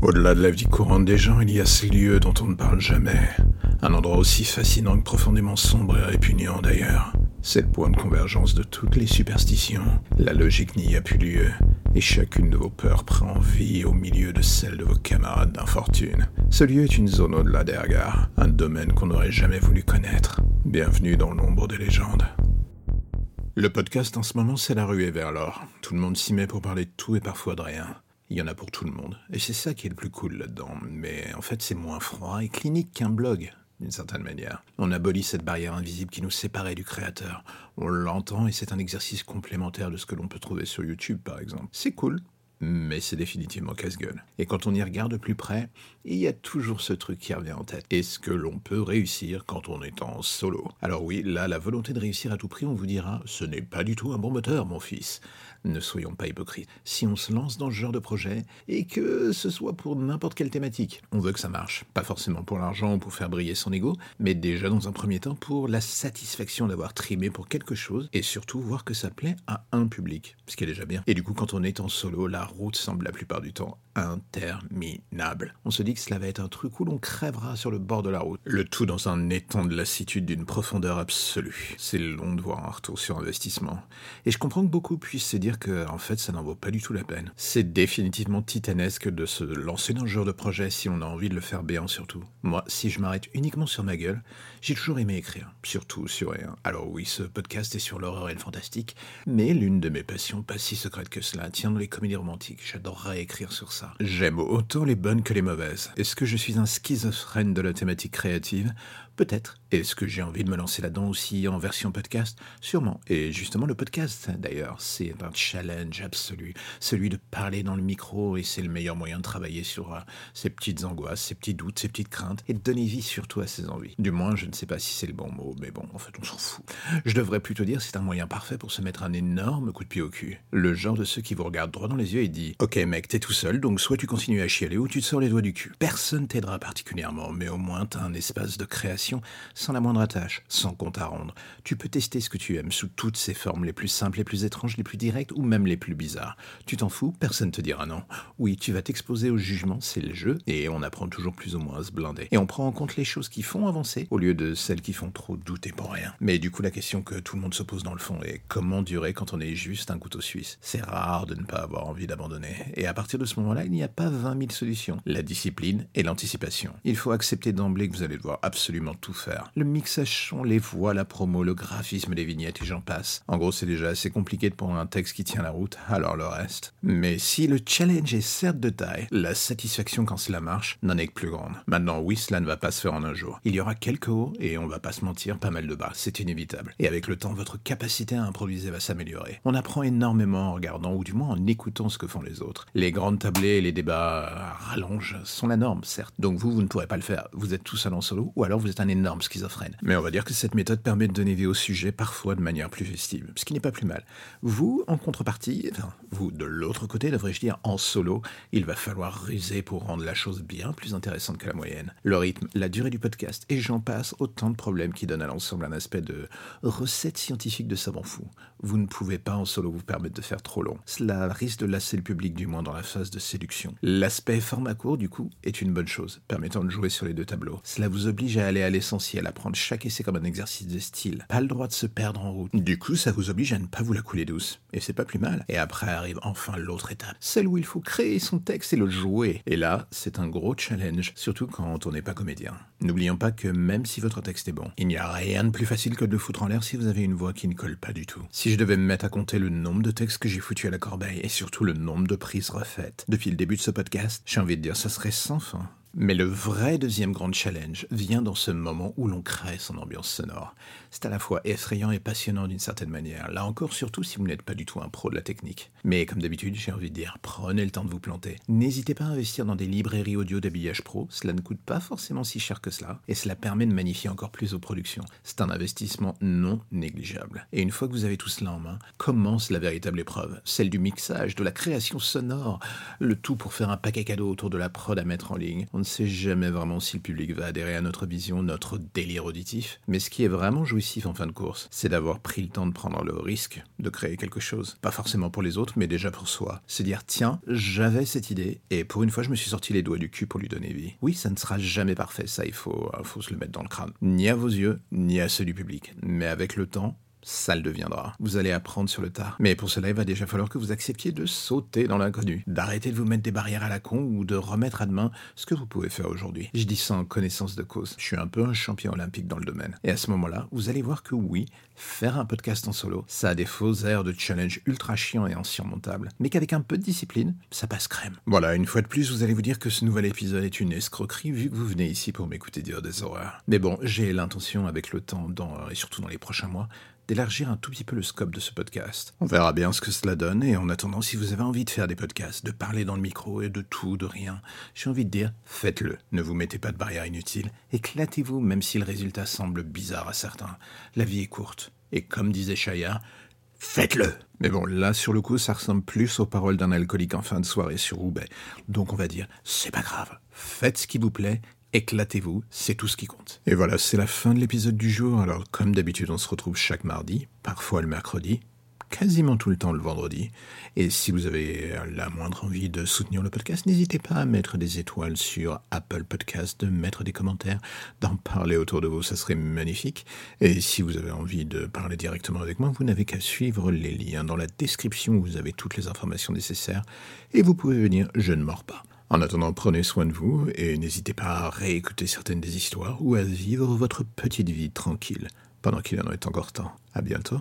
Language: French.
Au-delà de la vie courante des gens, il y a ces lieux dont on ne parle jamais. Un endroit aussi fascinant que profondément sombre et répugnant d'ailleurs. C'est le point de convergence de toutes les superstitions. La logique n'y a plus lieu, et chacune de vos peurs prend vie au milieu de celle de vos camarades d'infortune. Ce lieu est une zone au-delà des regards, un domaine qu'on n'aurait jamais voulu connaître. Bienvenue dans l'ombre des légendes. Le podcast en ce moment, c'est la ruée vers l'or. Tout le monde s'y met pour parler de tout et parfois de rien. Il y en a pour tout le monde. Et c'est ça qui est le plus cool là-dedans. Mais en fait, c'est moins froid et clinique qu'un blog, d'une certaine manière. On abolit cette barrière invisible qui nous séparait du créateur. On l'entend et c'est un exercice complémentaire de ce que l'on peut trouver sur YouTube, par exemple. C'est cool, mais c'est définitivement casse-gueule. Et quand on y regarde de plus près, il y a toujours ce truc qui revient en tête. Est-ce que l'on peut réussir quand on est en solo? Alors oui, là, la volonté de réussir à tout prix, on vous dira, ce n'est pas du tout un bon moteur, mon fils. Ne soyons pas hypocrites. Si on se lance dans ce genre de projet, et que ce soit pour n'importe quelle thématique, on veut que ça marche. Pas forcément pour l'argent ou pour faire briller son ego, mais déjà dans un premier temps pour la satisfaction d'avoir trimé pour quelque chose, et surtout voir que ça plaît à un public, ce qui est déjà bien. Et du coup, quand on est en solo, la route semble la plupart du temps interminable. On se dit que cela va être un truc où l'on crèvera sur le bord de la route. Le tout dans un étang de lassitude d'une profondeur absolue. C'est long de voir un retour sur investissement. Et je comprends que beaucoup puissent se dire que, en fait, ça n'en vaut pas du tout la peine. C'est définitivement titanesque de se lancer dans ce genre de projet si on a envie de le faire béant surtout. Moi, si je m'arrête uniquement sur ma gueule, j'ai toujours aimé écrire. Surtout sur rien. Alors oui, ce podcast est sur l'horreur et le fantastique, mais l'une de mes passions pas si secrète que cela tient dans les comédies romantiques. J'adorerais écrire sur ça. J'aime autant les bonnes que les mauvaises. Est-ce que je suis un schizophrène de la thématique créative? Peut-être. Est-ce que j'ai envie de me lancer là-dedans aussi en version podcast Sûrement. Et justement, le podcast, d'ailleurs, c'est un challenge absolu. Celui de parler dans le micro, et c'est le meilleur moyen de travailler sur euh, ses petites angoisses, ses petits doutes, ses petites craintes, et de donner vie surtout à ses envies. Du moins, je ne sais pas si c'est le bon mot, mais bon, en fait, on s'en fout. Je devrais plutôt dire c'est un moyen parfait pour se mettre un énorme coup de pied au cul. Le genre de ceux qui vous regardent droit dans les yeux et dit Ok, mec, t'es tout seul, donc soit tu continues à chialer ou tu te sors les doigts du cul. Personne t'aidera particulièrement, mais au moins t'as un espace de création sans la moindre attache, sans compte à rendre. Tu peux tester ce que tu aimes sous toutes ses formes les plus simples, les plus étranges, les plus directes ou même les plus bizarres. Tu t'en fous, personne te dira non. Oui, tu vas t'exposer au jugement, c'est le jeu, et on apprend toujours plus ou moins à se blinder. Et on prend en compte les choses qui font avancer, au lieu de celles qui font trop douter pour rien. Mais du coup, la question que tout le monde se pose dans le fond est comment durer quand on est juste un couteau suisse? C'est rare de ne pas avoir envie d'abandonner. Et à partir de ce moment-là, il n'y a pas 20 000 solutions. La discipline et l'anticipation. Il faut accepter d'emblée que vous allez devoir absolument tout faire. Le mixage son, les voix, la promo, le graphisme des vignettes et j'en passe. En gros, c'est déjà assez compliqué de prendre un texte qui tient la route, alors le reste. Mais si le challenge est certes de taille, la satisfaction quand cela marche n'en est que plus grande. Maintenant, oui, cela ne va pas se faire en un jour. Il y aura quelques hauts et on va pas se mentir, pas mal de bas, c'est inévitable. Et avec le temps, votre capacité à improviser va s'améliorer. On apprend énormément en regardant ou du moins en écoutant ce que font les autres. Les grandes tablées et les débats rallonges sont la norme, certes. Donc vous, vous ne pourrez pas le faire. Vous êtes tout seul en solo ou alors vous êtes un énorme schizophrène. Mais on va dire que cette méthode permet de donner vie au sujet parfois de manière plus festive, ce qui n'est pas plus mal. Vous, en contrepartie, enfin, vous de l'autre côté, devrais-je dire, en solo, il va falloir ruser pour rendre la chose bien plus intéressante que la moyenne. Le rythme, la durée du podcast, et j'en passe, autant de problèmes qui donnent à l'ensemble un aspect de recette scientifique de savant fou. Vous ne pouvez pas en solo vous permettre de faire trop long. Cela risque de lasser le public, du moins dans la phase de séduction. L'aspect format court, du coup, est une bonne chose, permettant de jouer sur les deux tableaux. Cela vous oblige à aller à l'essentiel, à prendre chaque essai comme un exercice de style. Pas le droit de se perdre en route. Du coup, ça vous oblige à ne pas vous la couler douce. Et c'est pas plus mal. Et après arrive enfin l'autre étape. Celle où il faut créer son texte et le jouer. Et là, c'est un gros challenge, surtout quand on n'est pas comédien. N'oublions pas que même si votre texte est bon, il n'y a rien de plus facile que de le foutre en l'air si vous avez une voix qui ne colle pas du tout. Si je devais me mettre à compter le nombre de textes que j'ai foutu à la corbeille et surtout le nombre de prises refaites depuis le début de ce podcast, j'ai envie de dire ça serait sans fin. Mais le vrai deuxième grand challenge vient dans ce moment où l'on crée son ambiance sonore. C'est à la fois effrayant et passionnant d'une certaine manière, là encore surtout si vous n'êtes pas du tout un pro de la technique. Mais comme d'habitude, j'ai envie de dire, prenez le temps de vous planter. N'hésitez pas à investir dans des librairies audio d'habillage pro, cela ne coûte pas forcément si cher que cela, et cela permet de magnifier encore plus vos productions. C'est un investissement non négligeable. Et une fois que vous avez tout cela en main, commence la véritable épreuve, celle du mixage, de la création sonore, le tout pour faire un paquet cadeau autour de la prod à mettre en ligne. On ne sait jamais vraiment si le public va adhérer à notre vision, notre délire auditif. Mais ce qui est vraiment jouissif en fin de course, c'est d'avoir pris le temps de prendre le risque de créer quelque chose. Pas forcément pour les autres, mais déjà pour soi. Se dire, tiens, j'avais cette idée, et pour une fois, je me suis sorti les doigts du cul pour lui donner vie. Oui, ça ne sera jamais parfait, ça, il faut, faut se le mettre dans le crâne. Ni à vos yeux, ni à ceux du public. Mais avec le temps, ça le deviendra. Vous allez apprendre sur le tard. Mais pour cela, il va déjà falloir que vous acceptiez de sauter dans l'inconnu, d'arrêter de vous mettre des barrières à la con ou de remettre à demain ce que vous pouvez faire aujourd'hui. Je dis ça en connaissance de cause. Je suis un peu un champion olympique dans le domaine. Et à ce moment-là, vous allez voir que oui, faire un podcast en solo, ça a des faux airs de challenge ultra chiant et insurmontable, mais qu'avec un peu de discipline, ça passe crème. Voilà, une fois de plus, vous allez vous dire que ce nouvel épisode est une escroquerie vu que vous venez ici pour m'écouter dire des horreurs. Mais bon, j'ai l'intention avec le temps, dans, et surtout dans les prochains mois, d'élargir un tout petit peu le scope de ce podcast. On verra bien ce que cela donne, et en attendant, si vous avez envie de faire des podcasts, de parler dans le micro et de tout, de rien, j'ai envie de dire, faites-le. Ne vous mettez pas de barrière inutile, éclatez-vous même si le résultat semble bizarre à certains. La vie est courte, et comme disait Shaya, faites-le mais bon, là, sur le coup, ça ressemble plus aux paroles d'un alcoolique en fin de soirée sur Roubaix. Donc on va dire, c'est pas grave, faites ce qui vous plaît éclatez-vous, c'est tout ce qui compte. Et voilà, c'est la fin de l'épisode du jour. Alors, comme d'habitude, on se retrouve chaque mardi, parfois le mercredi, quasiment tout le temps le vendredi. Et si vous avez la moindre envie de soutenir le podcast, n'hésitez pas à mettre des étoiles sur Apple Podcast, de mettre des commentaires, d'en parler autour de vous, ça serait magnifique. Et si vous avez envie de parler directement avec moi, vous n'avez qu'à suivre les liens dans la description vous avez toutes les informations nécessaires. Et vous pouvez venir, je ne mords pas. En attendant, prenez soin de vous et n'hésitez pas à réécouter certaines des histoires ou à vivre votre petite vie tranquille pendant qu'il en est encore temps. À bientôt.